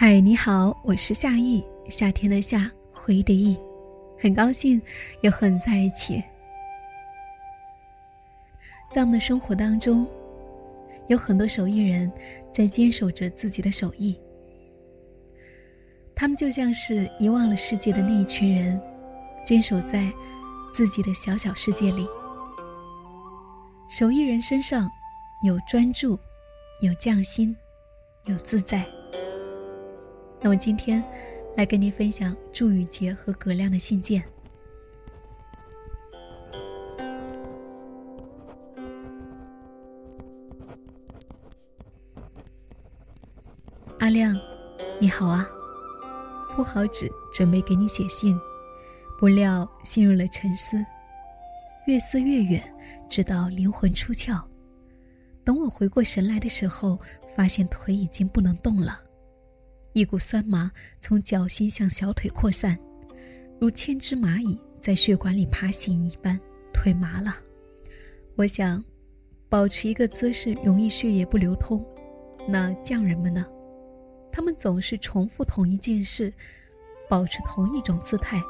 嗨，你好，我是夏意，夏天的夏，回忆的忆，很高兴又和你在一起。在我们的生活当中，有很多手艺人在坚守着自己的手艺，他们就像是遗忘了世界的那一群人，坚守在自己的小小世界里。手艺人身上有专注，有匠心，有自在。那么今天，来跟您分享祝宇杰和葛亮的信件。阿亮，你好啊！铺好纸，准备给你写信，不料陷入了沉思，越思越远，直到灵魂出窍。等我回过神来的时候，发现腿已经不能动了。一股酸麻从脚心向小腿扩散，如千只蚂蚁在血管里爬行一般，腿麻了。我想，保持一个姿势容易血液不流通。那匠人们呢？他们总是重复同一件事，保持同一种姿态，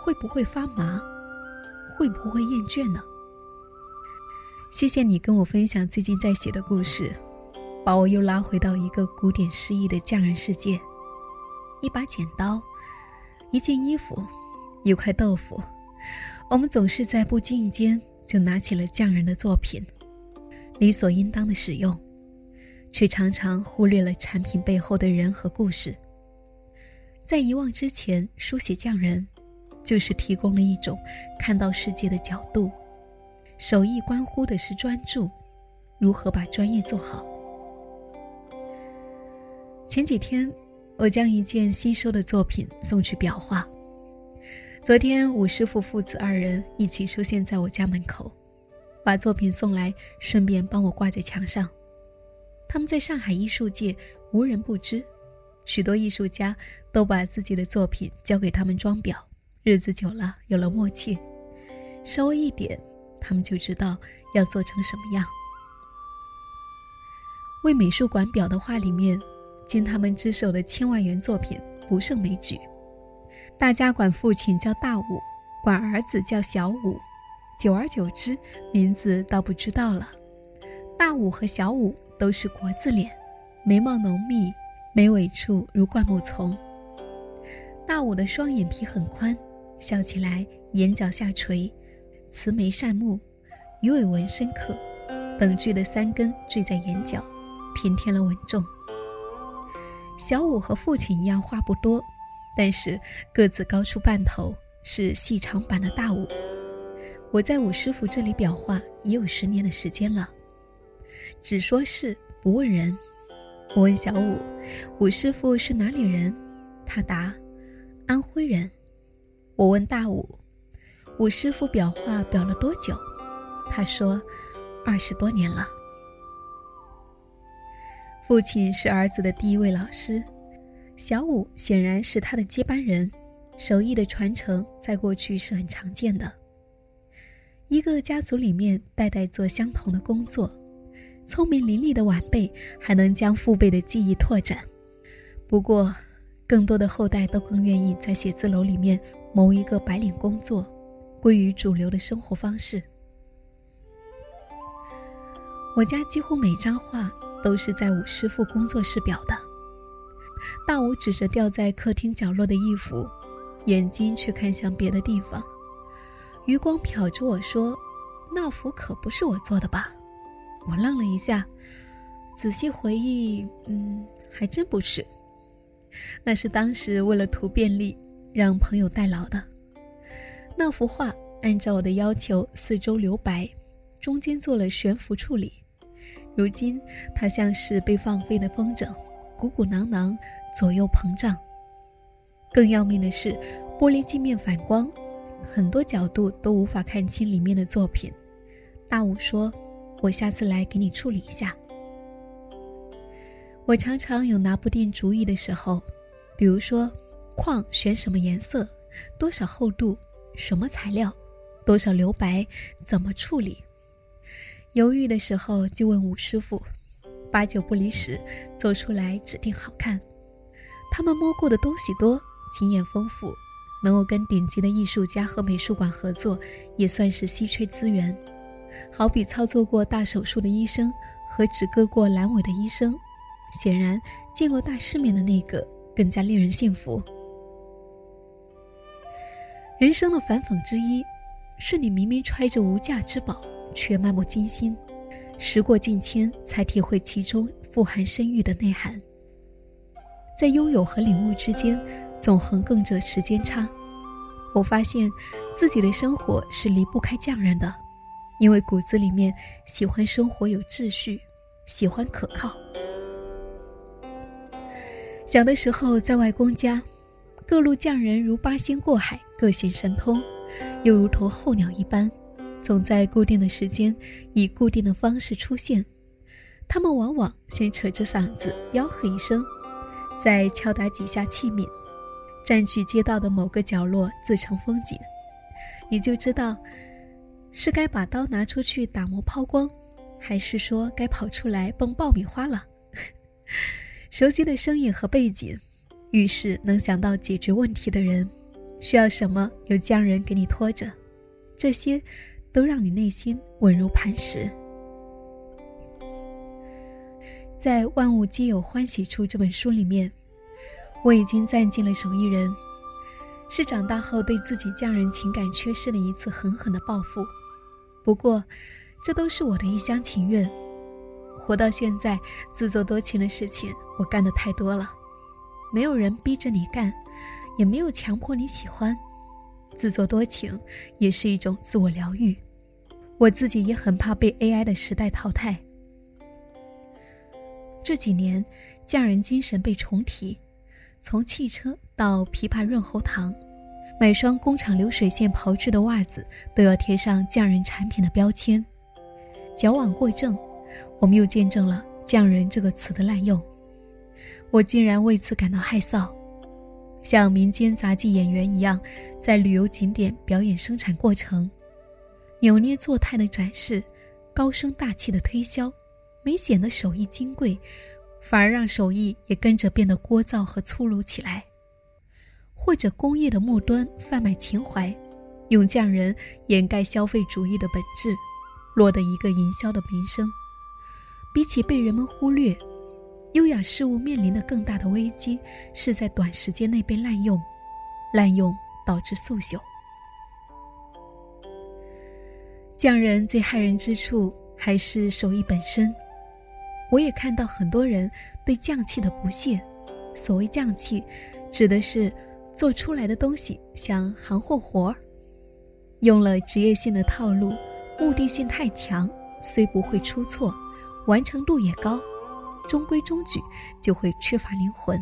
会不会发麻？会不会厌倦呢？谢谢你跟我分享最近在写的故事。把我又拉回到一个古典诗意的匠人世界，一把剪刀，一件衣服，一块豆腐，我们总是在不经意间就拿起了匠人的作品，理所应当的使用，却常常忽略了产品背后的人和故事。在遗忘之前书写匠人，就是提供了一种看到世界的角度。手艺关乎的是专注，如何把专业做好。前几天，我将一件新收的作品送去裱画。昨天，武师傅父子二人一起出现在我家门口，把作品送来，顺便帮我挂在墙上。他们在上海艺术界无人不知，许多艺术家都把自己的作品交给他们装裱。日子久了，有了默契，稍微一点，他们就知道要做成什么样。为美术馆裱的画里面。经他们之手的千万元作品不胜枚举，大家管父亲叫大武，管儿子叫小武，久而久之，名字倒不知道了。大武和小武都是国字脸，眉毛浓密，眉尾处如灌木丛。大武的双眼皮很宽，笑起来眼角下垂，慈眉善目，鱼尾纹深刻，等距的三根缀在眼角，平添了稳重。小五和父亲一样话不多，但是个子高出半头，是细长版的大武。我在武师傅这里裱画已有十年的时间了，只说是不问人。我问小五：“武师傅是哪里人？”他答：“安徽人。”我问大武：“武师傅裱画裱了多久？”他说：“二十多年了。”父亲是儿子的第一位老师，小五显然是他的接班人。手艺的传承在过去是很常见的，一个家族里面代代做相同的工作，聪明伶俐的晚辈还能将父辈的技艺拓展。不过，更多的后代都更愿意在写字楼里面谋一个白领工作，归于主流的生活方式。我家几乎每张画。都是在武师傅工作室裱的。大武指着吊在客厅角落的衣服，眼睛却看向别的地方，余光瞟着我说：“那幅可不是我做的吧？”我愣了一下，仔细回忆，嗯，还真不是。那是当时为了图便利，让朋友代劳的。那幅画按照我的要求，四周留白，中间做了悬浮处理。如今，它像是被放飞的风筝，鼓鼓囊囊，左右膨胀。更要命的是，玻璃镜面反光，很多角度都无法看清里面的作品。大武说：“我下次来给你处理一下。”我常常有拿不定主意的时候，比如说，框选什么颜色，多少厚度，什么材料，多少留白，怎么处理。犹豫的时候就问武师傅，八九不离十，做出来指定好看。他们摸过的东西多，经验丰富，能够跟顶级的艺术家和美术馆合作，也算是稀缺资源。好比操作过大手术的医生和只割过阑尾的医生，显然见过大世面的那个更加令人信服。人生的反讽之一，是你明明揣着无价之宝，却漫不经心，时过境迁才体会其中富含深郁的内涵。在拥有和领悟之间，总横亘着时间差。我发现自己的生活是离不开匠人的。因为骨子里面喜欢生活有秩序，喜欢可靠。小的时候在外公家，各路匠人如八仙过海，各显神通，又如同候鸟一般，总在固定的时间以固定的方式出现。他们往往先扯着嗓子吆喝一声，再敲打几下器皿，占据街道的某个角落自成风景，你就知道。是该把刀拿出去打磨抛光，还是说该跑出来蹦爆米花了？熟悉的声音和背景，遇事能想到解决问题的人，需要什么有匠人给你拖着，这些都让你内心稳如磐石。在《万物皆有欢喜处》这本书里面，我已经赞尽了手艺人，是长大后对自己匠人情感缺失的一次狠狠的报复。不过，这都是我的一厢情愿。活到现在，自作多情的事情我干的太多了，没有人逼着你干，也没有强迫你喜欢。自作多情也是一种自我疗愈。我自己也很怕被 AI 的时代淘汰。这几年，匠人精神被重提，从汽车到枇杷润喉糖。买双工厂流水线炮制的袜子，都要贴上匠人产品的标签。矫枉过正，我们又见证了“匠人”这个词的滥用。我竟然为此感到害臊。像民间杂技演员一样，在旅游景点表演生产过程，扭捏作态的展示，高声大气的推销，没显得手艺金贵，反而让手艺也跟着变得聒噪和粗鲁起来。或者工业的末端贩卖情怀，用匠人掩盖消费主义的本质，落得一个营销的名声。比起被人们忽略，优雅事物面临的更大的危机是在短时间内被滥用，滥用导致速朽。匠人最害人之处还是手艺本身。我也看到很多人对匠气的不屑。所谓匠气，指的是。做出来的东西像行货活儿，用了职业性的套路，目的性太强，虽不会出错，完成度也高，中规中矩就会缺乏灵魂。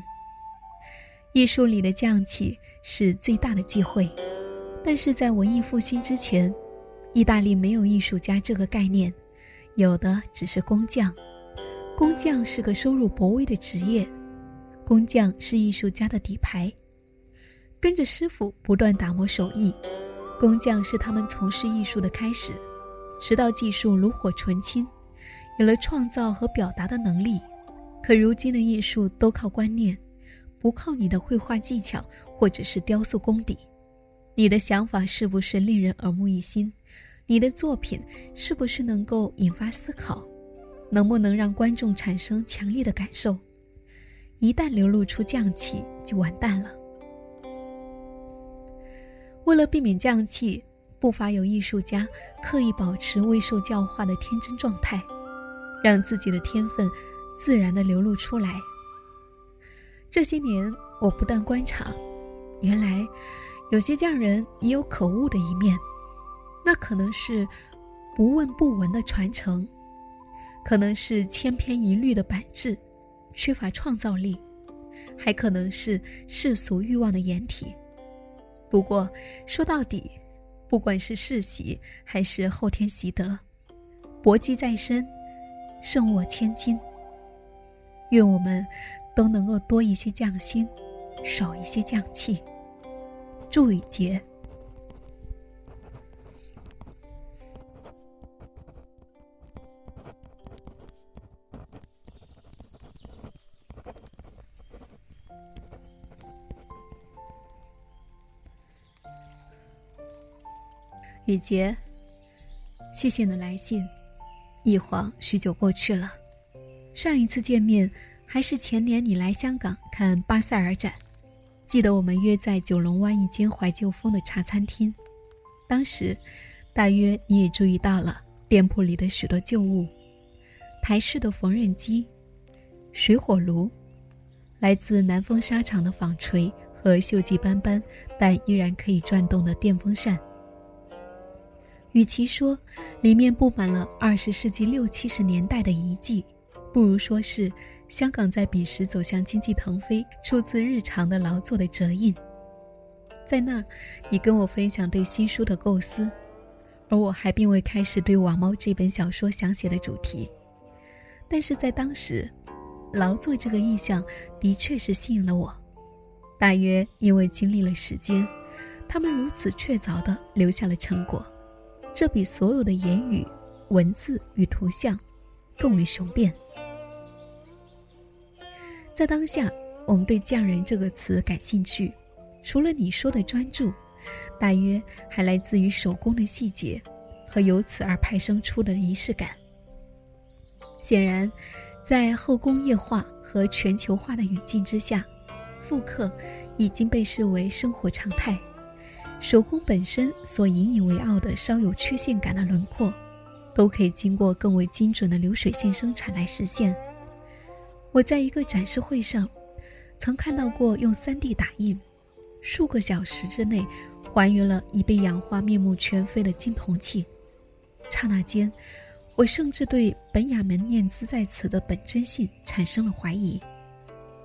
艺术里的匠气是最大的忌讳，但是在文艺复兴之前，意大利没有艺术家这个概念，有的只是工匠。工匠是个收入薄微的职业，工匠是艺术家的底牌。跟着师傅不断打磨手艺，工匠是他们从事艺术的开始，直到技术炉火纯青，有了创造和表达的能力。可如今的艺术都靠观念，不靠你的绘画技巧或者是雕塑功底。你的想法是不是令人耳目一新？你的作品是不是能够引发思考？能不能让观众产生强烈的感受？一旦流露出匠气，就完蛋了。为了避免匠气，不乏有艺术家刻意保持未受教化的天真状态，让自己的天分自然的流露出来。这些年，我不断观察，原来有些匠人也有可恶的一面，那可能是不问不闻的传承，可能是千篇一律的板制，缺乏创造力，还可能是世俗欲望的掩体。不过，说到底，不管是世袭还是后天习得，薄技在身，胜握千金。愿我们都能够多一些匠心，少一些匠气。祝雨杰。雨杰，谢谢你的来信，一晃许久过去了。上一次见面还是前年你来香港看巴塞尔展，记得我们约在九龙湾一间怀旧风的茶餐厅，当时大约你也注意到了店铺里的许多旧物，台式的缝纫机、水火炉，来自南风纱厂的纺锤和锈迹斑斑但依然可以转动的电风扇。与其说里面布满了二十世纪六七十年代的遗迹，不如说是香港在彼时走向经济腾飞、出自日常的劳作的折印。在那儿，你跟我分享对新书的构思，而我还并未开始对《网猫》这本小说想写的主题。但是在当时，劳作这个意象的确是吸引了我，大约因为经历了时间，他们如此确凿地留下了成果。这比所有的言语、文字与图像更为雄辩。在当下，我们对“匠人”这个词感兴趣，除了你说的专注，大约还来自于手工的细节和由此而派生出的仪式感。显然，在后工业化和全球化的语境之下，复刻已经被视为生活常态。手工本身所引以为傲的稍有缺陷感的轮廓，都可以经过更为精准的流水线生产来实现。我在一个展示会上，曾看到过用 3D 打印，数个小时之内还原了已被氧化面目全非的金铜器。刹那间，我甚至对本雅门念兹在此的本真性产生了怀疑。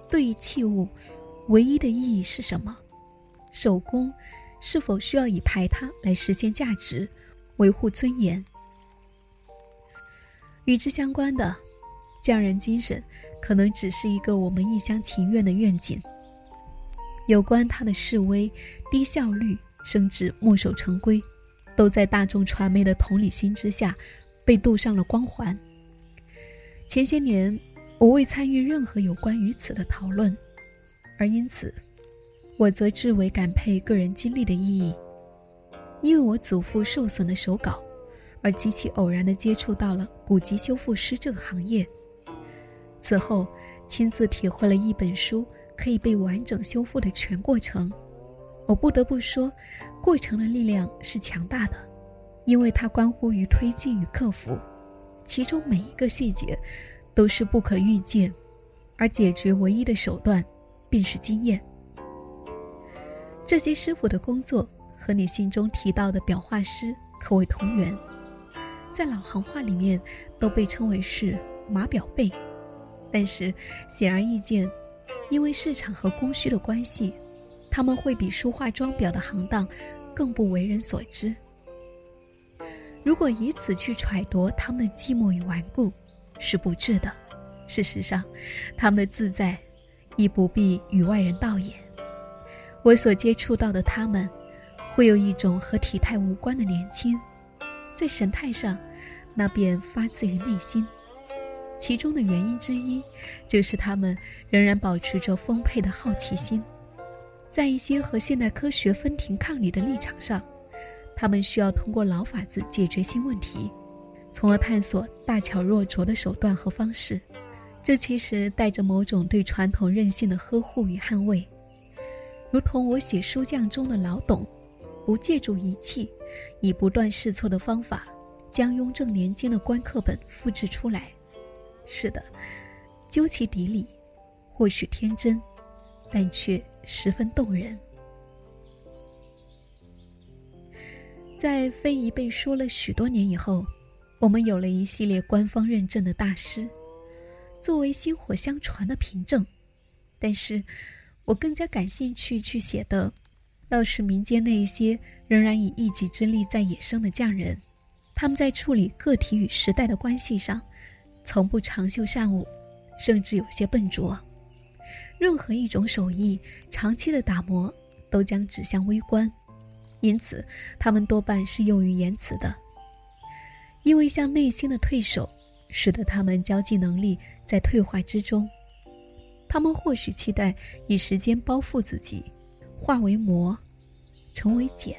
对于器物，唯一的意义是什么？手工。是否需要以排他来实现价值，维护尊严？与之相关的，匠人精神可能只是一个我们一厢情愿的愿景。有关他的示威、低效率，甚至墨守成规，都在大众传媒的同理心之下，被镀上了光环。前些年，我未参与任何有关于此的讨论，而因此。我则至为感佩个人经历的意义，因为我祖父受损的手稿，而极其偶然地接触到了古籍修复师这个行业。此后，亲自体会了一本书可以被完整修复的全过程。我不得不说，过程的力量是强大的，因为它关乎于推进与克服，其中每一个细节都是不可预见，而解决唯一的手段便是经验。这些师傅的工作和你信中提到的裱画师可谓同源，在老行话里面都被称为是“马表背”，但是显而易见，因为市场和供需的关系，他们会比书画装裱的行当更不为人所知。如果以此去揣度他们的寂寞与顽固，是不智的。事实上，他们的自在亦不必与外人道也。我所接触到的他们，会有一种和体态无关的年轻，在神态上，那便发自于内心。其中的原因之一，就是他们仍然保持着丰沛的好奇心，在一些和现代科学分庭抗礼的立场上，他们需要通过老法子解决新问题，从而探索大巧若拙的手段和方式。这其实带着某种对传统韧性的呵护与捍卫。如同我写书匠中的老董，不借助仪器，以不断试错的方法，将雍正年间的官刻本复制出来。是的，究其底里，或许天真，但却十分动人。在非遗被说了许多年以后，我们有了一系列官方认证的大师，作为薪火相传的凭证，但是。我更加感兴趣去写的，倒是民间那一些仍然以一己之力在野生的匠人，他们在处理个体与时代的关系上，从不长袖善舞，甚至有些笨拙。任何一种手艺长期的打磨，都将指向微观，因此他们多半是用于言辞的。因为向内心的退守，使得他们交际能力在退化之中。他们或许期待以时间包覆自己，化为魔，成为茧。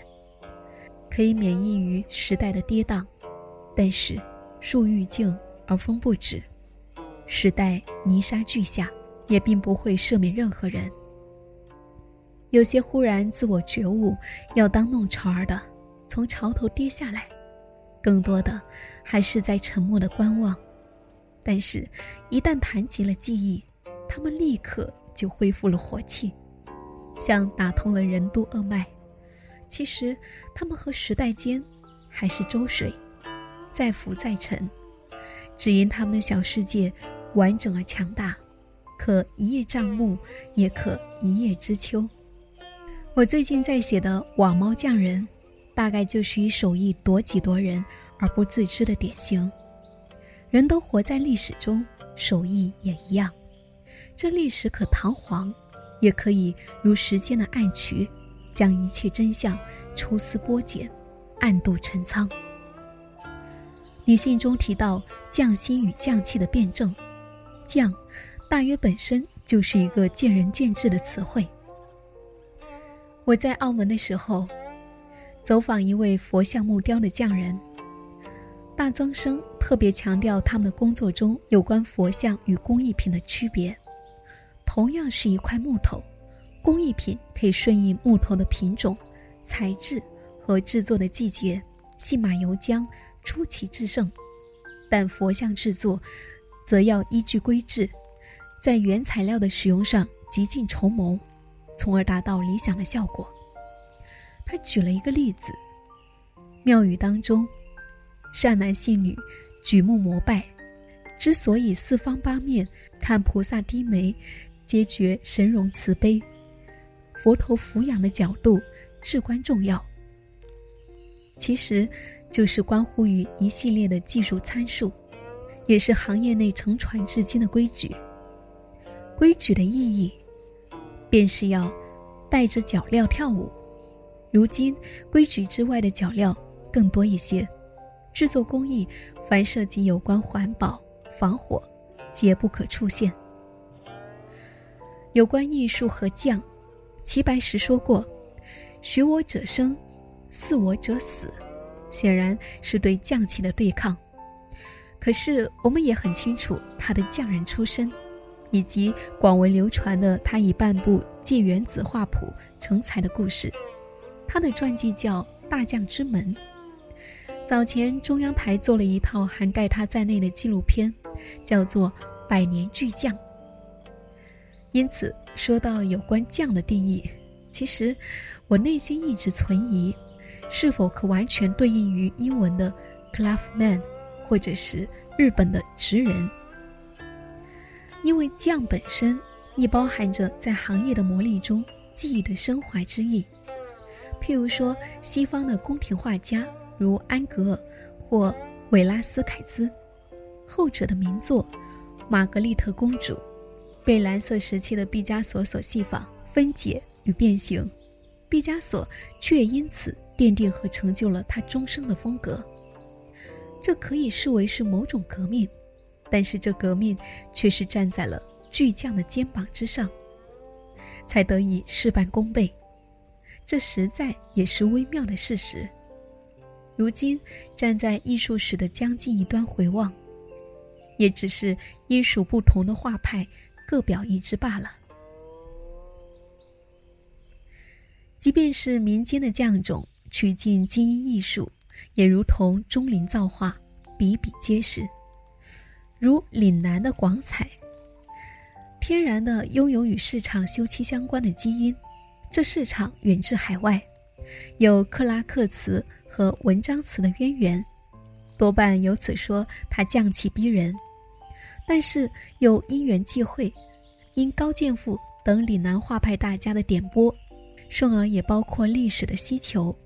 可以免疫于时代的跌宕，但是树欲静而风不止，时代泥沙俱下，也并不会赦免任何人。有些忽然自我觉悟要当弄潮儿的，从潮头跌下来；更多的还是在沉默的观望。但是，一旦谈及了记忆，他们立刻就恢复了活气，像打通了任督二脉。其实，他们和时代间还是周水，再浮再沉，只因他们的小世界完整而强大，可一叶障目，也可一叶知秋。我最近在写的《网猫匠人》，大概就是以手艺夺己夺人而不自知的典型。人都活在历史中，手艺也一样。这历史可堂皇，也可以如时间的暗渠，将一切真相抽丝剥茧，暗度陈仓。你信中提到匠心与匠气的辩证，匠，大约本身就是一个见仁见智的词汇。我在澳门的时候，走访一位佛像木雕的匠人。大增生特别强调他们的工作中有关佛像与工艺品的区别。同样是一块木头，工艺品可以顺应木头的品种、材质和制作的季节，信马由缰，出奇制胜；但佛像制作，则要依据规制，在原材料的使用上极尽筹谋。从而达到理想的效果。他举了一个例子：庙宇当中，善男信女举目膜拜，之所以四方八面看菩萨低眉，皆觉神容慈悲，佛头俯仰的角度至关重要。其实，就是关乎于一系列的技术参数，也是行业内承传至今的规矩。规矩的意义。便是要带着脚镣跳舞。如今规矩之外的脚镣更多一些，制作工艺凡涉及有关环保、防火，皆不可出现。有关艺术和匠，齐白石说过：“学我者生，似我者死。”显然是对匠气的对抗。可是我们也很清楚他的匠人出身。以及广为流传的他以半部《借原子画谱》成才的故事，他的传记叫《大将之门》。早前中央台做了一套涵盖他在内的纪录片，叫做《百年巨匠》。因此，说到有关“匠”的定义，其实我内心一直存疑，是否可完全对应于英文的 “craftman”，或者是日本的“职人”。因为匠本身亦包含着在行业的磨砺中技艺的身怀之意，譬如说西方的宫廷画家如安格尔或韦拉斯凯兹，后者的名作《玛格丽特公主》被蓝色时期的毕加索所戏仿、分解与变形，毕加索却因此奠定和成就了他终生的风格。这可以视为是某种革命。但是这革命却是站在了巨匠的肩膀之上，才得以事半功倍，这实在也是微妙的事实。如今站在艺术史的将近一端回望，也只是因属不同的画派，各表一枝罢了。即便是民间的匠种取尽精英艺术，也如同钟灵造化，比比皆是。如岭南的广彩，天然的拥有与市场休戚相关的基因，这市场远至海外，有克拉克瓷和文章瓷的渊源，多半由此说它匠气逼人。但是又因缘际会，因高剑父等岭南画派大家的点拨，甚而也包括历史的需求，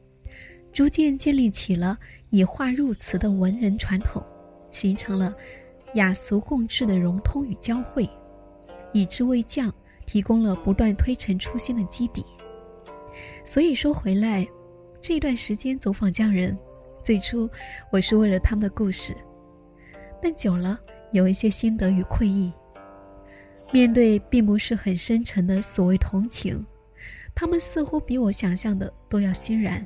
逐渐建立起了以画入瓷的文人传统，形成了。雅俗共治的融通与交汇，以之为匠提供了不断推陈出新的基底。所以说回来，这段时间走访匠人，最初我是为了他们的故事，但久了有一些心得与愧意。面对并不是很深沉的所谓同情，他们似乎比我想象的都要欣然。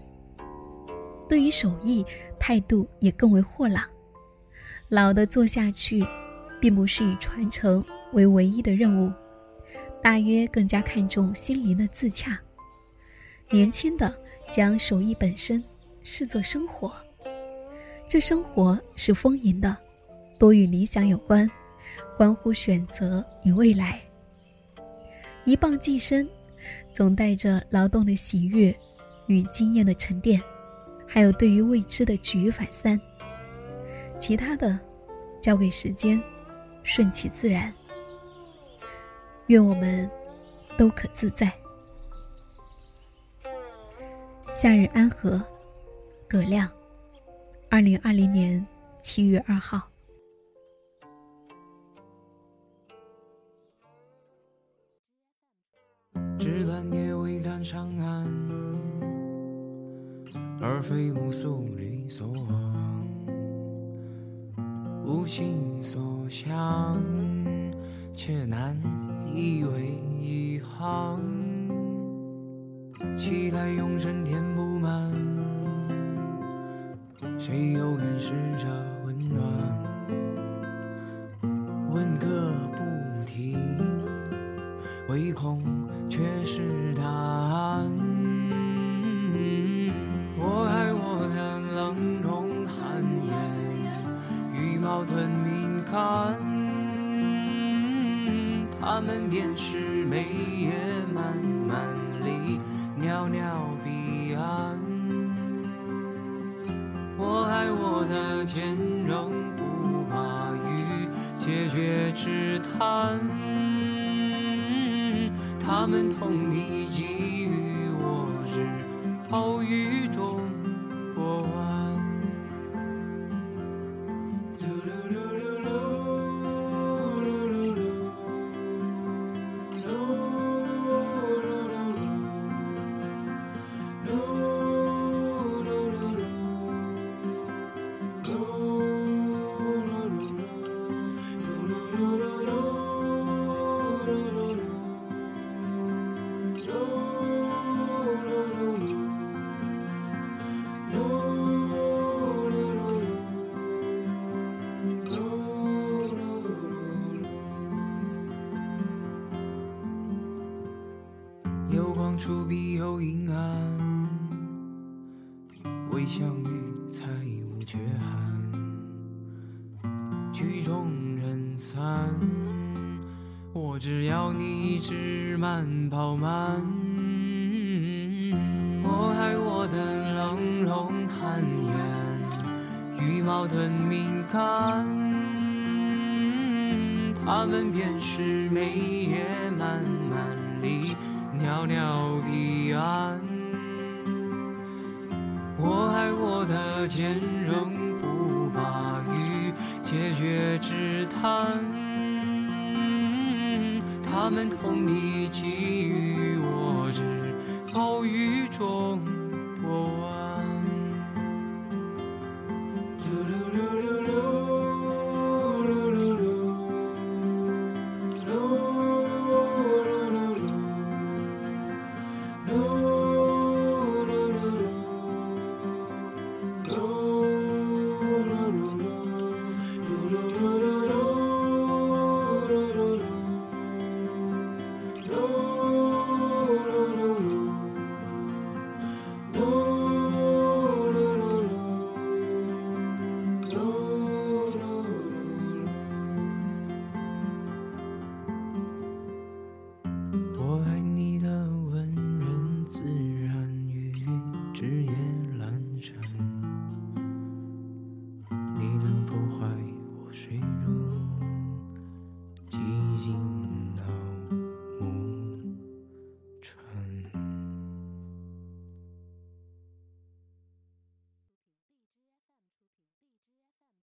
对于手艺态度也更为豁朗。老的做下去，并不是以传承为唯一的任务，大约更加看重心灵的自洽。年轻的将手艺本身视作生活，这生活是丰盈的，多与理想有关，关乎选择与未来。一棒即身，总带着劳动的喜悦与经验的沉淀，还有对于未知的举一反三。其他的，交给时间，顺其自然。愿我们都可自在。夏日安和，葛亮，二零二零年七月二号。纸短也未赶上岸，而非无所理所往，无心所向，却难以为一行。期待永生填不满，谁又愿试着温暖？问个不停，唯恐却是答案。便是美冷容寒颜，羽毛盾敏感，他们便是眉眼慢慢离。袅袅彼岸，我爱我的坚韧，不把与解决之谈。他们同你给予我日后雨中。